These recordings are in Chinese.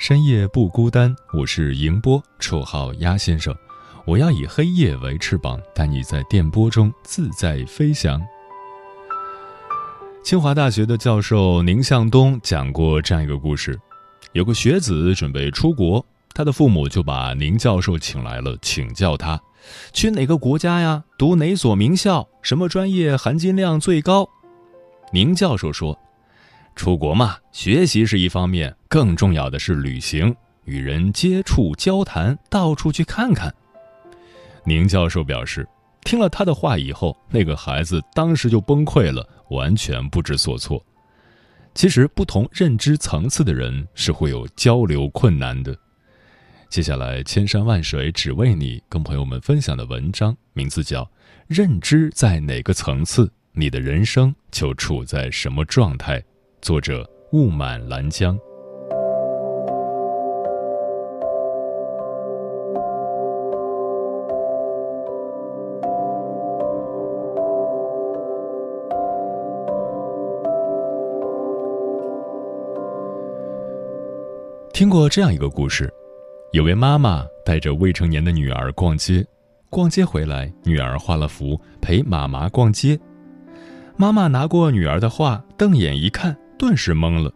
深夜不孤单，我是迎波，绰号鸭先生。我要以黑夜为翅膀，带你在电波中自在飞翔。清华大学的教授宁向东讲过这样一个故事：有个学子准备出国，他的父母就把宁教授请来了，请教他去哪个国家呀？读哪所名校？什么专业含金量最高？宁教授说。出国嘛，学习是一方面，更重要的是旅行，与人接触、交谈，到处去看看。宁教授表示，听了他的话以后，那个孩子当时就崩溃了，完全不知所措。其实，不同认知层次的人是会有交流困难的。接下来，千山万水只为你，跟朋友们分享的文章名字叫《认知在哪个层次，你的人生就处在什么状态》。作者雾满兰江。听过这样一个故事：有位妈妈带着未成年的女儿逛街，逛街回来，女儿画了幅陪妈妈逛街。妈妈拿过女儿的画，瞪眼一看。顿时懵了，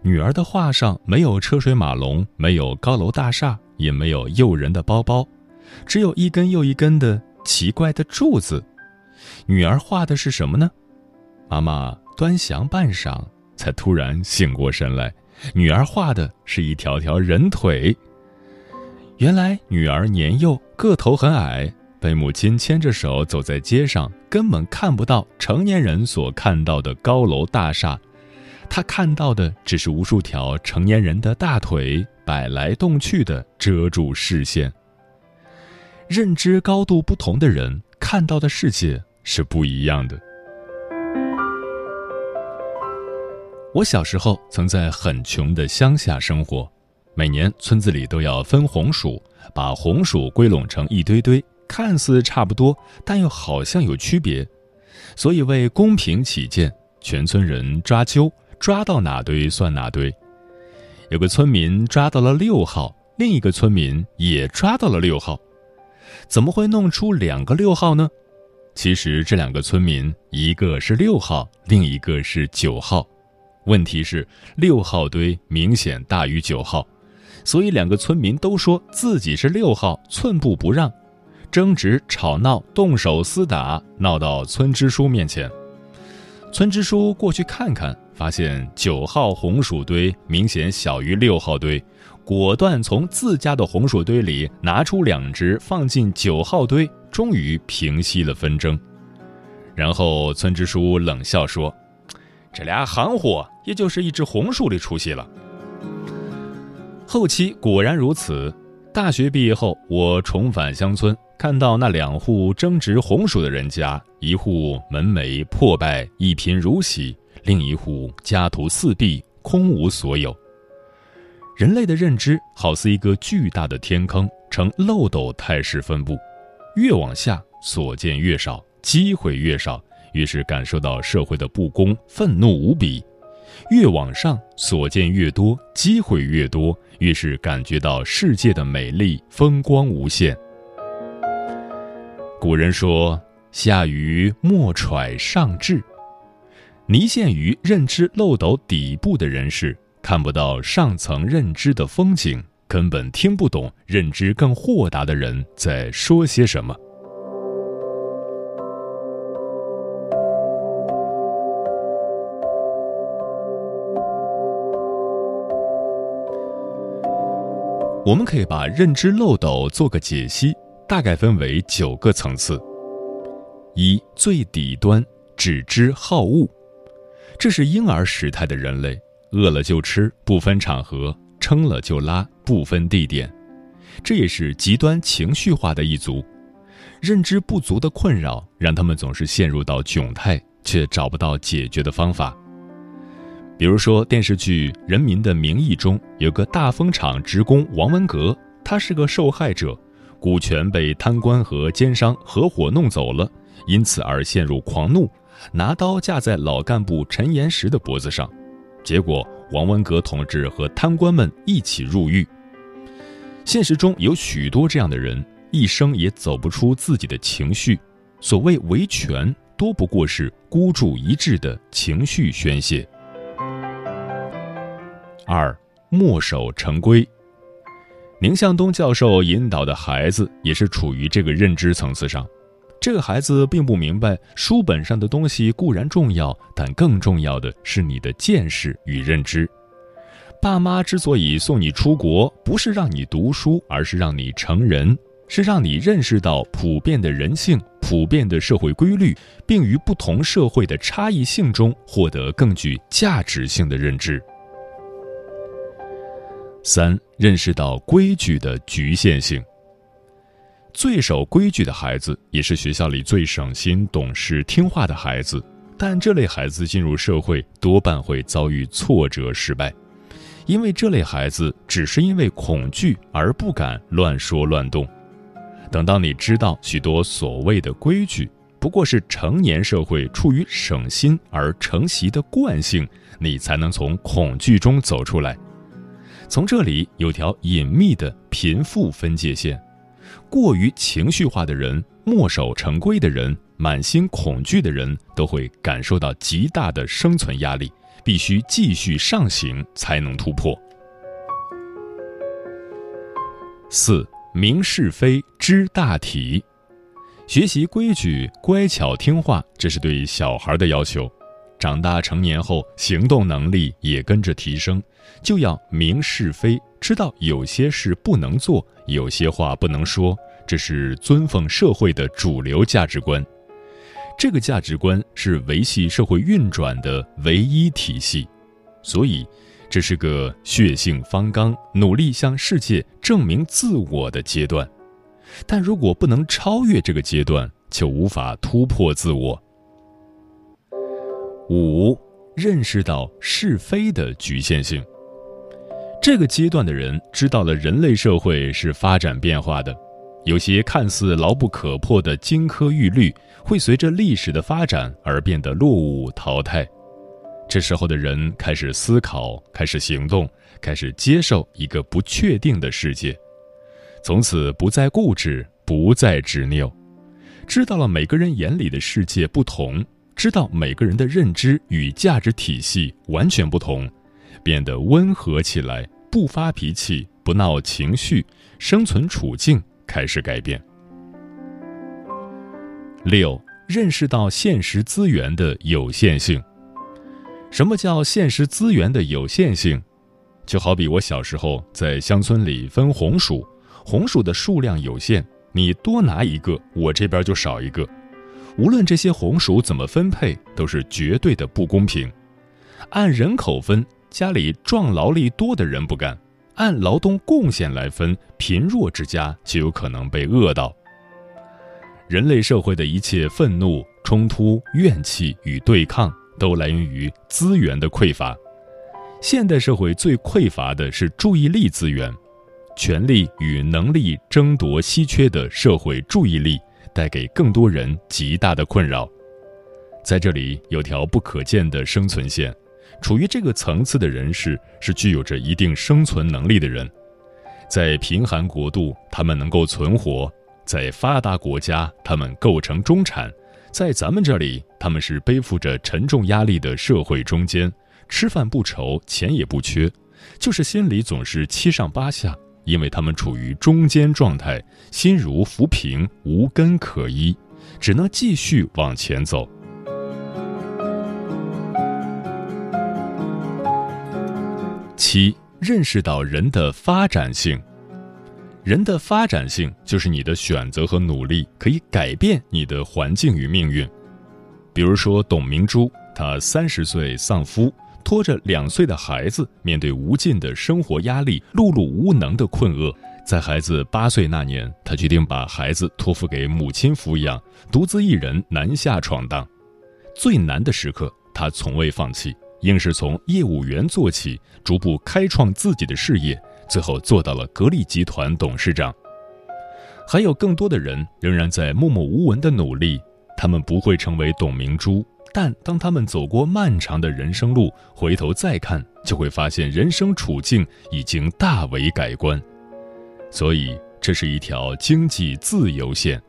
女儿的画上没有车水马龙，没有高楼大厦，也没有诱人的包包，只有一根又一根的奇怪的柱子。女儿画的是什么呢？妈妈端详半晌，才突然醒过神来，女儿画的是一条条人腿。原来女儿年幼，个头很矮，被母亲牵着手走在街上，根本看不到成年人所看到的高楼大厦。他看到的只是无数条成年人的大腿摆来动去的遮住视线。认知高度不同的人看到的世界是不一样的。我小时候曾在很穷的乡下生活，每年村子里都要分红薯，把红薯归拢成一堆堆，看似差不多，但又好像有区别，所以为公平起见，全村人抓阄。抓到哪堆算哪堆，有个村民抓到了六号，另一个村民也抓到了六号，怎么会弄出两个六号呢？其实这两个村民，一个是六号，另一个是九号。问题是六号堆明显大于九号，所以两个村民都说自己是六号，寸步不让，争执吵闹，动手厮打，闹到村支书面前。村支书过去看看。发现九号红薯堆明显小于六号堆，果断从自家的红薯堆里拿出两只放进九号堆，终于平息了纷争。然后村支书冷笑说：“这俩行货，也就是一只红薯的出息了。”后期果然如此。大学毕业后，我重返乡村，看到那两户争执红薯的人家，一户门楣破败，一贫如洗。另一户家徒四壁，空无所有。人类的认知好似一个巨大的天坑，呈漏斗态势分布，越往下所见越少，机会越少，于是感受到社会的不公，愤怒无比；越往上所见越多，机会越多，于是感觉到世界的美丽，风光无限。古人说：“下愚莫揣上智。”泥陷于认知漏斗底部的人士，看不到上层认知的风景，根本听不懂认知更豁达的人在说些什么。我们可以把认知漏斗做个解析，大概分为九个层次。一最底端，只知好恶，这是婴儿时态的人类，饿了就吃，不分场合；撑了就拉，不分地点。这也是极端情绪化的一族，认知不足的困扰让他们总是陷入到窘态，却找不到解决的方法。比如说，电视剧《人民的名义》中有个大风厂职工王文革，他是个受害者，股权被贪官和奸商合伙弄走了，因此而陷入狂怒，拿刀架在老干部陈岩石的脖子上，结果王文革同志和贪官们一起入狱。现实中有许多这样的人，一生也走不出自己的情绪，所谓维权，多不过是孤注一掷的情绪宣泄。二墨守成规。宁向东教授引导的孩子也是处于这个认知层次上。这个孩子并不明白，书本上的东西固然重要，但更重要的是你的见识与认知。爸妈之所以送你出国，不是让你读书，而是让你成人，是让你认识到普遍的人性、普遍的社会规律，并于不同社会的差异性中获得更具价值性的认知。三、认识到规矩的局限性。最守规矩的孩子，也是学校里最省心、懂事、听话的孩子。但这类孩子进入社会，多半会遭遇挫折、失败，因为这类孩子只是因为恐惧而不敢乱说乱动。等到你知道许多所谓的规矩，不过是成年社会出于省心而承袭的惯性，你才能从恐惧中走出来。从这里有条隐秘的贫富分界线，过于情绪化的人、墨守成规的人、满心恐惧的人，都会感受到极大的生存压力，必须继续上行才能突破。四明是非知大体，学习规矩，乖巧听话，这是对小孩的要求。长大成年后，行动能力也跟着提升，就要明是非，知道有些事不能做，有些话不能说，这是尊奉社会的主流价值观。这个价值观是维系社会运转的唯一体系，所以这是个血性方刚、努力向世界证明自我的阶段。但如果不能超越这个阶段，就无法突破自我。五，认识到是非的局限性。这个阶段的人知道了，人类社会是发展变化的，有些看似牢不可破的金科玉律，会随着历史的发展而变得落伍淘汰。这时候的人开始思考，开始行动，开始接受一个不确定的世界，从此不再固执，不再执拗，知道了每个人眼里的世界不同。知道每个人的认知与价值体系完全不同，变得温和起来，不发脾气，不闹情绪，生存处境开始改变。六，认识到现实资源的有限性。什么叫现实资源的有限性？就好比我小时候在乡村里分红薯，红薯的数量有限，你多拿一个，我这边就少一个。无论这些红薯怎么分配，都是绝对的不公平。按人口分，家里壮劳力多的人不干；按劳动贡献来分，贫弱之家就有可能被饿到。人类社会的一切愤怒、冲突、怨气与对抗，都来源于资源的匮乏。现代社会最匮乏的是注意力资源，权力与能力争夺稀缺的社会注意力。带给更多人极大的困扰，在这里有条不可见的生存线，处于这个层次的人士是具有着一定生存能力的人，在贫寒国度他们能够存活，在发达国家他们构成中产，在咱们这里他们是背负着沉重压力的社会中间，吃饭不愁，钱也不缺，就是心里总是七上八下，因为他们处于中间状态，心如浮萍，无根可依，只能继续往前走。七，认识到人的发展性。人的发展性就是你的选择和努力可以改变你的环境与命运。比如说，董明珠，她三十岁丧夫，拖着两岁的孩子，面对无尽的生活压力，碌碌无能的困厄。在孩子八岁那年，她决定把孩子托付给母亲抚养，独自一人南下闯荡。最难的时刻，她从未放弃，硬是从业务员做起，逐步开创自己的事业。最后做到了格力集团董事长。还有更多的人仍然在默默无闻的努力，他们不会成为董明珠，但当他们走过漫长的人生路，回头再看，就会发现人生处境已经大为改观。所以，这是一条经济自由线。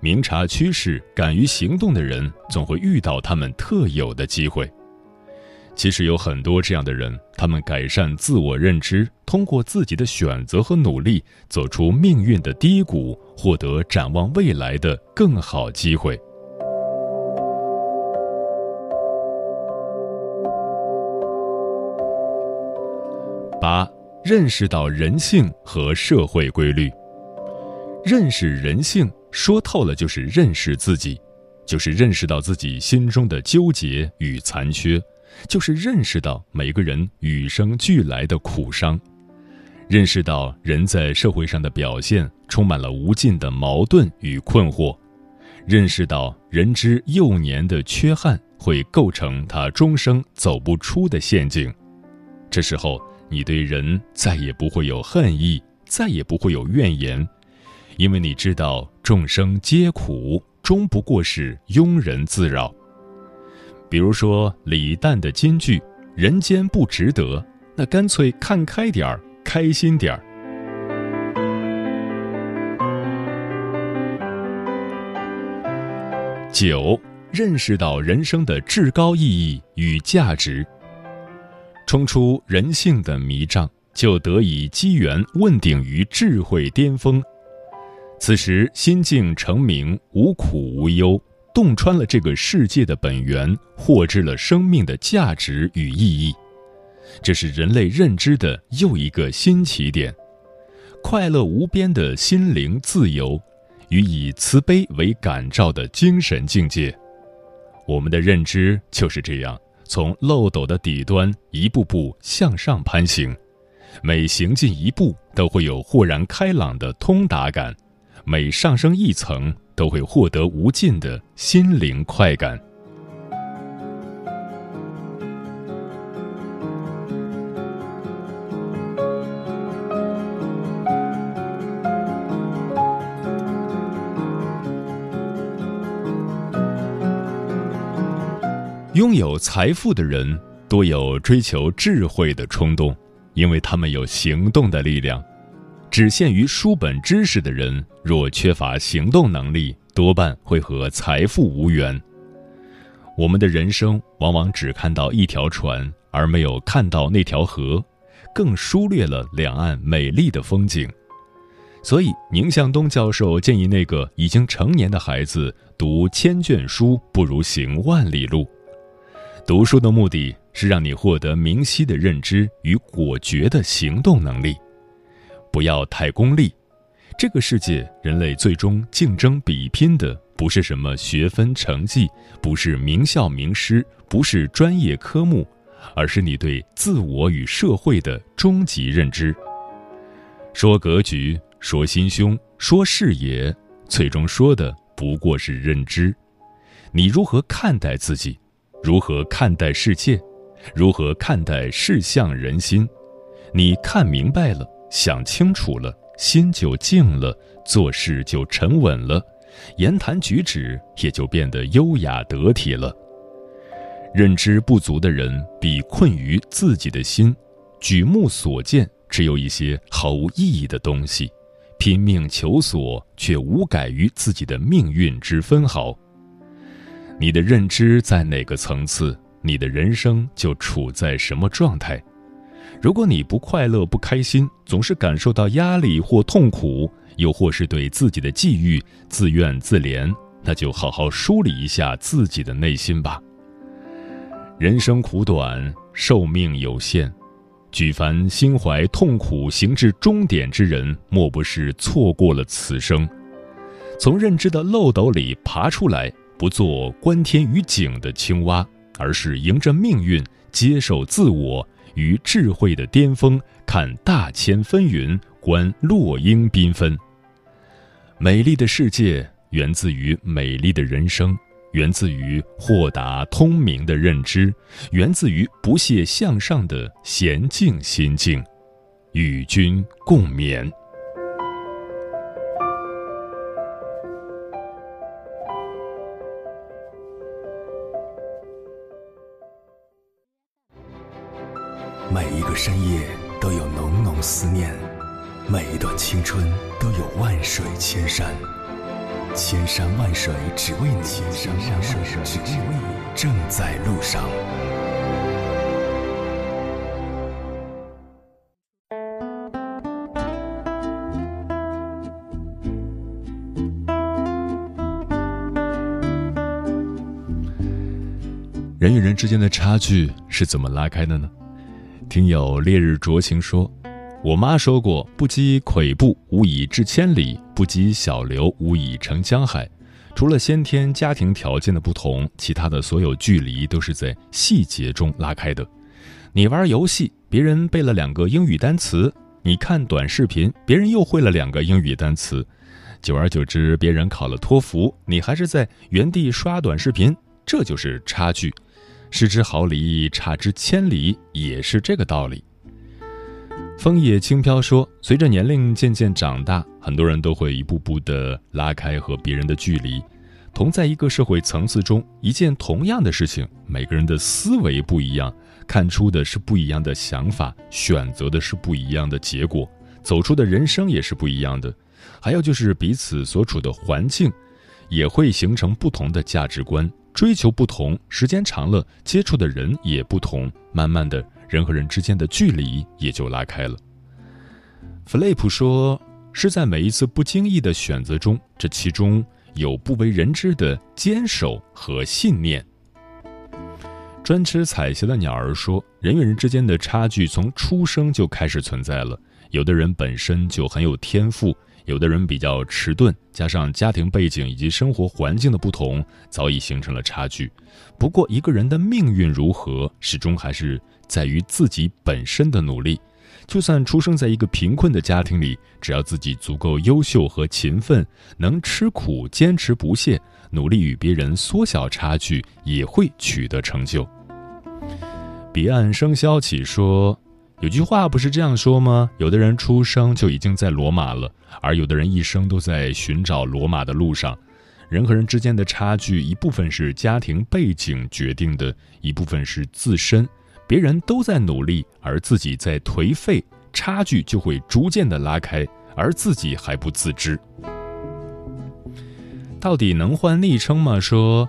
明察趋势、敢于行动的人，总会遇到他们特有的机会。其实有很多这样的人，他们改善自我认知，通过自己的选择和努力，走出命运的低谷，获得展望未来的更好机会。八，认识到人性和社会规律。认识人性，说透了就是认识自己，就是认识到自己心中的纠结与残缺。就是认识到每个人与生俱来的苦伤，认识到人在社会上的表现充满了无尽的矛盾与困惑，认识到人之幼年的缺憾会构成他终生走不出的陷阱。这时候，你对人再也不会有恨意，再也不会有怨言，因为你知道众生皆苦，终不过是庸人自扰。比如说李诞的金句“人间不值得”，那干脆看开点儿，开心点儿。九，认识到人生的至高意义与价值，冲出人性的迷障，就得以机缘问鼎于智慧巅峰。此时心境澄明，无苦无忧。洞穿了这个世界的本源，获知了生命的价值与意义，这是人类认知的又一个新起点。快乐无边的心灵自由，与以慈悲为感召的精神境界。我们的认知就是这样，从漏斗的底端一步步向上攀行，每行进一步都会有豁然开朗的通达感，每上升一层。都会获得无尽的心灵快感。拥有财富的人多有追求智慧的冲动，因为他们有行动的力量。只限于书本知识的人，若缺乏行动能力，多半会和财富无缘。我们的人生往往只看到一条船，而没有看到那条河，更疏略了两岸美丽的风景。所以，宁向东教授建议那个已经成年的孩子读千卷书，不如行万里路。读书的目的是让你获得明晰的认知与果决的行动能力。不要太功利，这个世界人类最终竞争比拼的不是什么学分成绩，不是名校名师，不是专业科目，而是你对自我与社会的终极认知。说格局，说心胸，说视野，最终说的不过是认知。你如何看待自己？如何看待世界？如何看待世相人心？你看明白了。想清楚了，心就静了，做事就沉稳了，言谈举止也就变得优雅得体了。认知不足的人，比困于自己的心，举目所见只有一些毫无意义的东西，拼命求索却无改于自己的命运之分毫。你的认知在哪个层次，你的人生就处在什么状态。如果你不快乐、不开心，总是感受到压力或痛苦，又或是对自己的际遇自怨自怜，那就好好梳理一下自己的内心吧。人生苦短，寿命有限，举凡心怀痛苦行至终点之人，莫不是错过了此生。从认知的漏斗里爬出来，不做观天于景的青蛙，而是迎着命运，接受自我。于智慧的巅峰，看大千纷纭，观落英缤纷。美丽的世界源自于美丽的人生，源自于豁达通明的认知，源自于不懈向上的娴静心境。与君共勉。深夜都有浓浓思念，每一段青春都有万水千山，千山万水只为你，千山万水只为你，正在路上。人与人之间的差距是怎么拉开的呢？听友烈日灼情说：“我妈说过，不积跬步，无以至千里；不积小流，无以成江海。除了先天家庭条件的不同，其他的所有距离都是在细节中拉开的。你玩游戏，别人背了两个英语单词；你看短视频，别人又会了两个英语单词。久而久之，别人考了托福，你还是在原地刷短视频。这就是差距。”失之毫厘，差之千里，也是这个道理。枫叶轻飘说：“随着年龄渐渐长大，很多人都会一步步的拉开和别人的距离。同在一个社会层次中，一件同样的事情，每个人的思维不一样，看出的是不一样的想法，选择的是不一样的结果，走出的人生也是不一样的。还有就是彼此所处的环境，也会形成不同的价值观。”追求不同，时间长了，接触的人也不同，慢慢的人和人之间的距离也就拉开了。弗雷普说：“是在每一次不经意的选择中，这其中有不为人知的坚守和信念。”专吃彩霞的鸟儿说：“人与人之间的差距从出生就开始存在了，有的人本身就很有天赋。”有的人比较迟钝，加上家庭背景以及生活环境的不同，早已形成了差距。不过，一个人的命运如何，始终还是在于自己本身的努力。就算出生在一个贫困的家庭里，只要自己足够优秀和勤奋，能吃苦、坚持不懈，努力与别人缩小差距，也会取得成就。彼岸生萧起说。有句话不是这样说吗？有的人出生就已经在罗马了，而有的人一生都在寻找罗马的路上。人和人之间的差距，一部分是家庭背景决定的，一部分是自身。别人都在努力，而自己在颓废，差距就会逐渐的拉开，而自己还不自知。到底能换昵称吗？说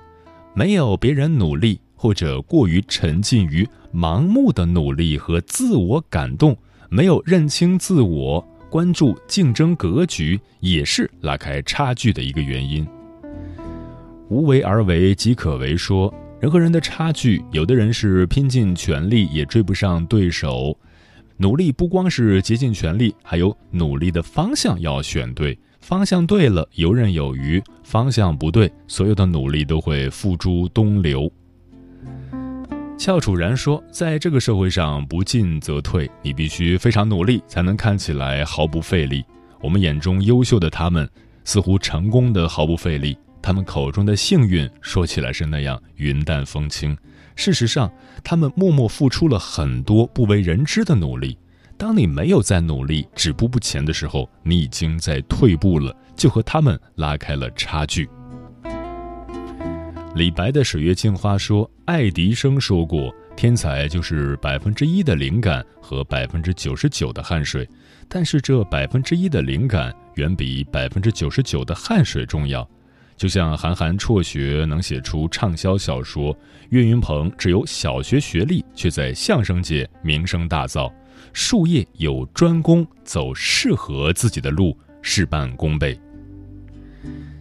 没有别人努力。或者过于沉浸于盲目的努力和自我感动，没有认清自我，关注竞争格局，也是拉开差距的一个原因。无为而为即可为，说人和人的差距，有的人是拼尽全力也追不上对手。努力不光是竭尽全力，还有努力的方向要选对，方向对了游刃有余，方向不对，所有的努力都会付诸东流。翘楚然说：“在这个社会上，不进则退，你必须非常努力，才能看起来毫不费力。我们眼中优秀的他们，似乎成功的毫不费力；他们口中的幸运，说起来是那样云淡风轻。事实上，他们默默付出了很多不为人知的努力。当你没有在努力、止步不前的时候，你已经在退步了，就和他们拉开了差距。”李白的《水月镜花》说：“爱迪生说过，天才就是百分之一的灵感和百分之九十九的汗水，但是这百分之一的灵感远比百分之九十九的汗水重要。就像韩寒辍学能写出畅销小说，岳云鹏只有小学学历却在相声界名声大噪，术业有专攻，走适合自己的路，事半功倍。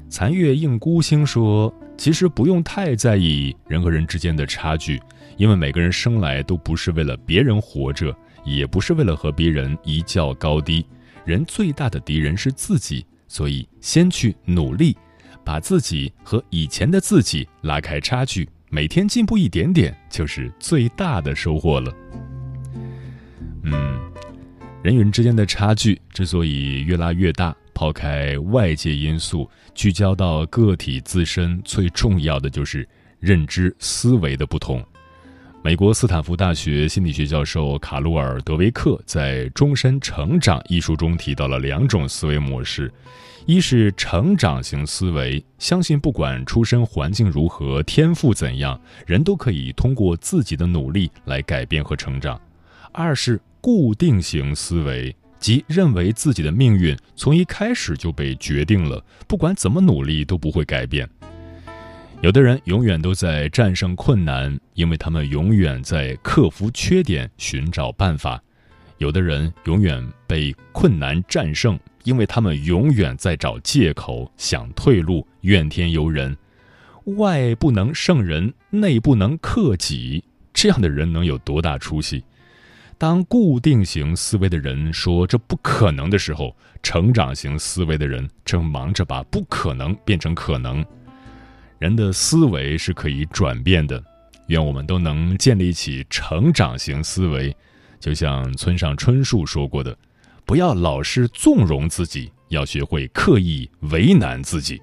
残月映孤星说：“其实不用太在意人和人之间的差距，因为每个人生来都不是为了别人活着，也不是为了和别人一较高低。人最大的敌人是自己，所以先去努力，把自己和以前的自己拉开差距，每天进步一点点，就是最大的收获了。”嗯，人与人之间的差距之所以越拉越大，抛开外界因素。聚焦到个体自身，最重要的就是认知思维的不同。美国斯坦福大学心理学教授卡鲁尔·德维克在《终身成长》一书中提到了两种思维模式：一是成长型思维，相信不管出身环境如何、天赋怎样，人都可以通过自己的努力来改变和成长；二是固定型思维。即认为自己的命运从一开始就被决定了，不管怎么努力都不会改变。有的人永远都在战胜困难，因为他们永远在克服缺点、寻找办法；有的人永远被困难战胜，因为他们永远在找借口、想退路、怨天尤人。外不能胜人，内不能克己，这样的人能有多大出息？当固定型思维的人说这不可能的时候，成长型思维的人正忙着把不可能变成可能。人的思维是可以转变的，愿我们都能建立起成长型思维。就像村上春树说过的：“不要老是纵容自己，要学会刻意为难自己。”